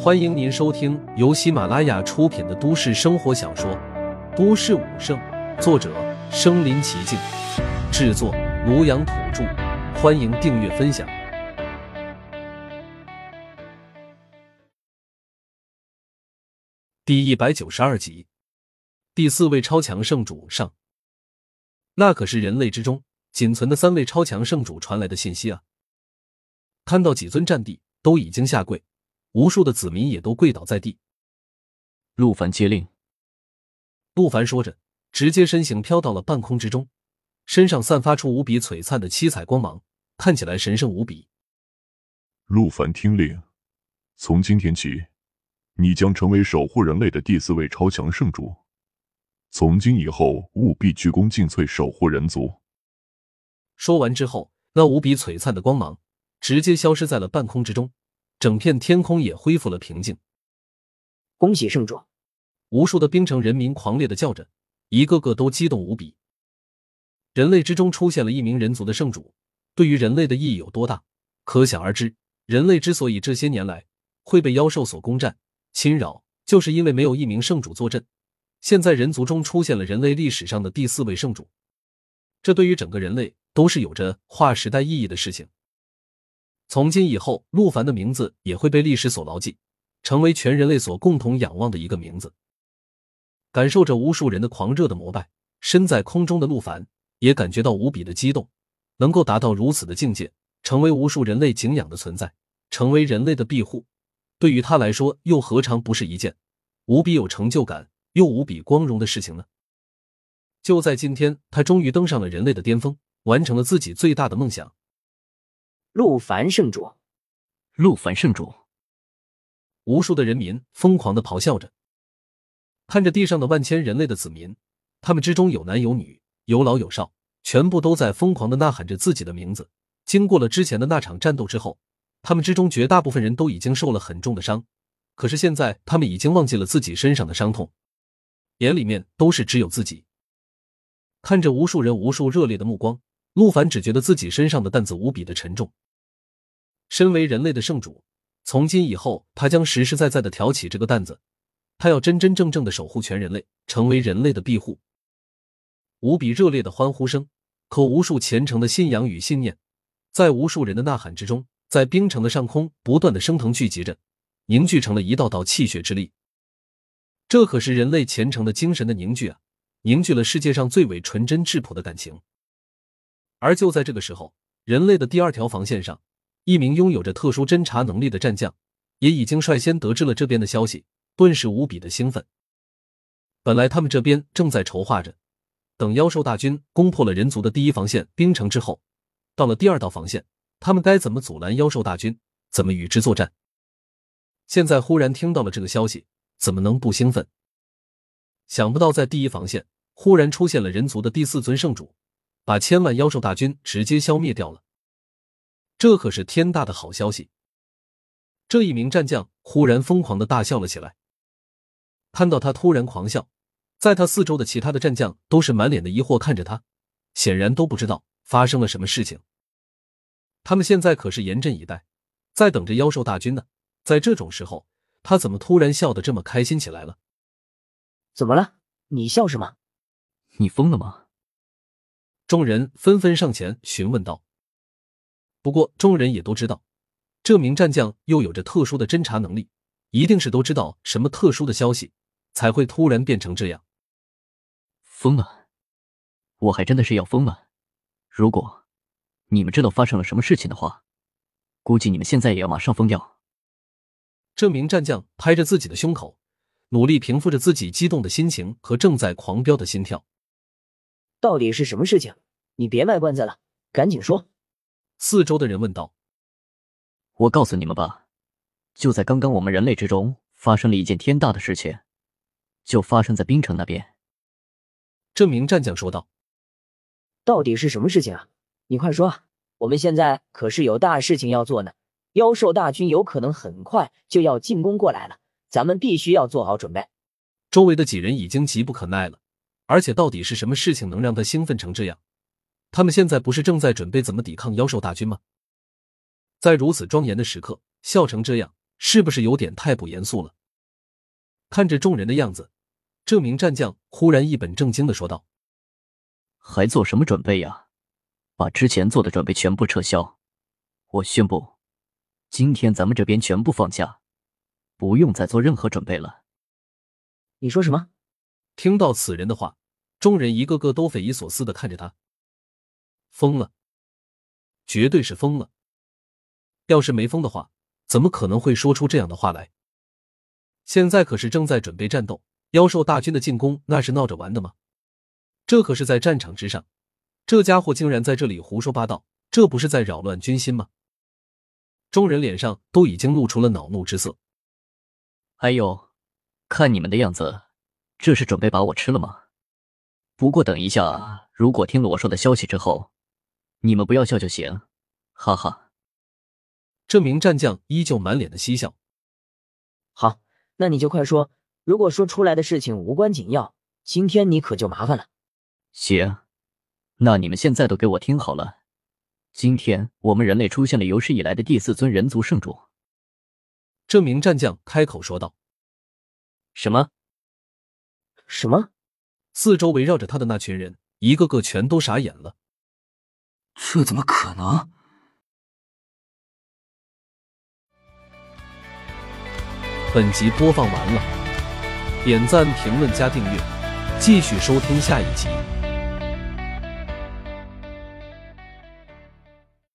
欢迎您收听由喜马拉雅出品的都市生活小说《都市武圣》，作者：身临其境，制作：庐阳土著。欢迎订阅分享。第一百九十二集，第四位超强圣主上。那可是人类之中仅存的三位超强圣主传来的信息啊！看到几尊战帝都已经下跪。无数的子民也都跪倒在地。陆凡接令。陆凡说着，直接身形飘到了半空之中，身上散发出无比璀璨的七彩光芒，看起来神圣无比。陆凡听令，从今天起，你将成为守护人类的第四位超强圣主。从今以后，务必鞠躬尽瘁，守护人族。说完之后，那无比璀璨的光芒直接消失在了半空之中。整片天空也恢复了平静。恭喜圣主！无数的冰城人民狂烈的叫着，一个个都激动无比。人类之中出现了一名人族的圣主，对于人类的意义有多大，可想而知。人类之所以这些年来会被妖兽所攻占、侵扰，就是因为没有一名圣主坐镇。现在人族中出现了人类历史上的第四位圣主，这对于整个人类都是有着划时代意义的事情。从今以后，陆凡的名字也会被历史所牢记，成为全人类所共同仰望的一个名字。感受着无数人的狂热的膜拜，身在空中的陆凡也感觉到无比的激动。能够达到如此的境界，成为无数人类敬仰的存在，成为人类的庇护，对于他来说，又何尝不是一件无比有成就感又无比光荣的事情呢？就在今天，他终于登上了人类的巅峰，完成了自己最大的梦想。陆凡圣主，陆凡圣主，无数的人民疯狂的咆哮着，看着地上的万千人类的子民，他们之中有男有女，有老有少，全部都在疯狂的呐喊着自己的名字。经过了之前的那场战斗之后，他们之中绝大部分人都已经受了很重的伤，可是现在他们已经忘记了自己身上的伤痛，眼里面都是只有自己。看着无数人无数热烈的目光，陆凡只觉得自己身上的担子无比的沉重。身为人类的圣主，从今以后，他将实实在在的挑起这个担子，他要真真正正的守护全人类，成为人类的庇护。无比热烈的欢呼声和无数虔诚的信仰与信念，在无数人的呐喊之中，在冰城的上空不断的升腾聚集着，凝聚成了一道道气血之力。这可是人类虔诚的精神的凝聚啊，凝聚了世界上最为纯真质朴的感情。而就在这个时候，人类的第二条防线上。一名拥有着特殊侦查能力的战将，也已经率先得知了这边的消息，顿时无比的兴奋。本来他们这边正在筹划着，等妖兽大军攻破了人族的第一防线冰城之后，到了第二道防线，他们该怎么阻拦妖兽大军，怎么与之作战？现在忽然听到了这个消息，怎么能不兴奋？想不到在第一防线忽然出现了人族的第四尊圣主，把千万妖兽大军直接消灭掉了。这可是天大的好消息！这一名战将忽然疯狂的大笑了起来。看到他突然狂笑，在他四周的其他的战将都是满脸的疑惑看着他，显然都不知道发生了什么事情。他们现在可是严阵以待，在等着妖兽大军呢。在这种时候，他怎么突然笑得这么开心起来了？怎么了？你笑什么？你疯了吗？众人纷纷上前询问道。不过，众人也都知道，这名战将又有着特殊的侦查能力，一定是都知道什么特殊的消息，才会突然变成这样。疯了！我还真的是要疯了。如果你们知道发生了什么事情的话，估计你们现在也要马上疯掉。这名战将拍着自己的胸口，努力平复着自己激动的心情和正在狂飙的心跳。到底是什么事情？你别卖关子了，赶紧说。四周的人问道：“我告诉你们吧，就在刚刚，我们人类之中发生了一件天大的事情，就发生在冰城那边。”这名战将说道：“到底是什么事情啊？你快说！我们现在可是有大事情要做呢，妖兽大军有可能很快就要进攻过来了，咱们必须要做好准备。”周围的几人已经急不可耐了，而且到底是什么事情能让他兴奋成这样？他们现在不是正在准备怎么抵抗妖兽大军吗？在如此庄严的时刻，笑成这样，是不是有点太不严肃了？看着众人的样子，这名战将忽然一本正经的说道：“还做什么准备呀？把之前做的准备全部撤销！我宣布，今天咱们这边全部放假，不用再做任何准备了。”你说什么？听到此人的话，众人一个个都匪夷所思的看着他。疯了，绝对是疯了！要是没疯的话，怎么可能会说出这样的话来？现在可是正在准备战斗，妖兽大军的进攻那是闹着玩的吗？这可是在战场之上，这家伙竟然在这里胡说八道，这不是在扰乱军心吗？众人脸上都已经露出了恼怒之色。哎呦，看你们的样子，这是准备把我吃了吗？不过等一下，如果听了我说的消息之后，你们不要笑就行，哈哈。这名战将依旧满脸的嬉笑。好。那你就快说，如果说出来的事情无关紧要，今天你可就麻烦了。行，那你们现在都给我听好了，今天我们人类出现了有史以来的第四尊人族圣主。这名战将开口说道：“什么？什么？”四周围绕着他的那群人，一个个全都傻眼了。这怎么可能？本集播放完了，点赞、评论、加订阅，继续收听下一集。